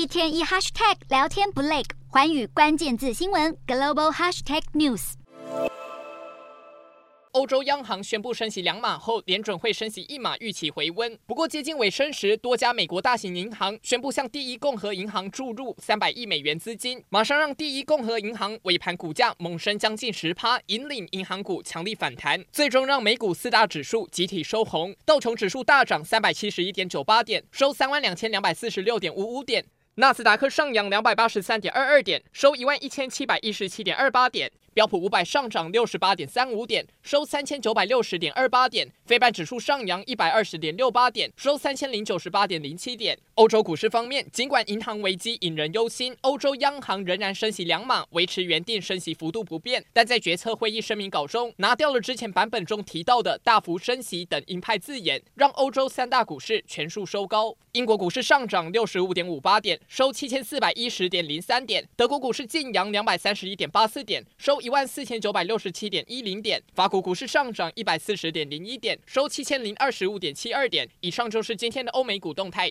一天一 hashtag 聊天不累，环宇关键字新闻 global hashtag news。欧洲央行宣布升息两码后，联准会升息一码，预期回温。不过接近尾声时，多家美国大型银行宣布向第一共和银行注入三百亿美元资金，马上让第一共和银行尾盘股价猛升将近十趴，引领银行股强力反弹，最终让美股四大指数集体收红。道琼指数大涨三百七十一点九八点，收三万两千两百四十六点五五点；纳斯达克上扬两百八十三点二二点，收一万一千七百一十七点二八点。标普五百上涨六十八点三五点，收三千九百六十点二八点；非半指数上扬一百二十点六八点，收三千零九十八点零七点。欧洲股市方面，尽管银行危机引人忧心，欧洲央行仍然升息两码，维持原定升息幅度不变，但在决策会议声明稿中拿掉了之前版本中提到的大幅升息等鹰派字眼，让欧洲三大股市全数收高。英国股市上涨六十五点五八点，收七千四百一十点零三点；德国股市劲扬两百三十一点八四点，收一万四千九百六十七点一零点，法国股市上涨一百四十点零一点，收七千零二十五点七二点。以上就是今天的欧美股动态。